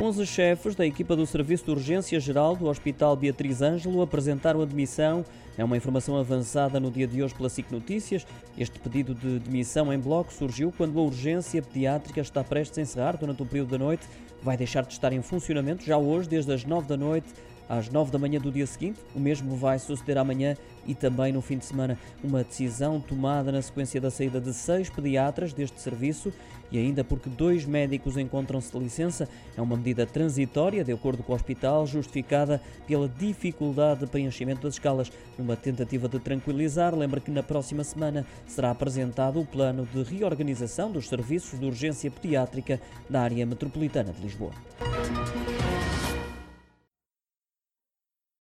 11 chefes da equipa do Serviço de Urgência Geral do Hospital Beatriz Ângelo apresentaram admissão. É uma informação avançada no dia de hoje pela SIC Notícias. Este pedido de demissão em bloco surgiu quando a urgência pediátrica está prestes a encerrar durante o período da noite. Vai deixar de estar em funcionamento já hoje, desde as 9 da noite às 9 da manhã do dia seguinte. O mesmo vai suceder amanhã e também no fim de semana. Uma decisão tomada na sequência da saída de seis pediatras deste serviço e ainda porque dois médicos encontram-se de licença. É uma medida transitória, de acordo com o hospital, justificada pela dificuldade de preenchimento das escalas. Numa tentativa de tranquilizar, lembra que na próxima semana será apresentado o plano de reorganização dos serviços de urgência pediátrica da área metropolitana de Lisboa.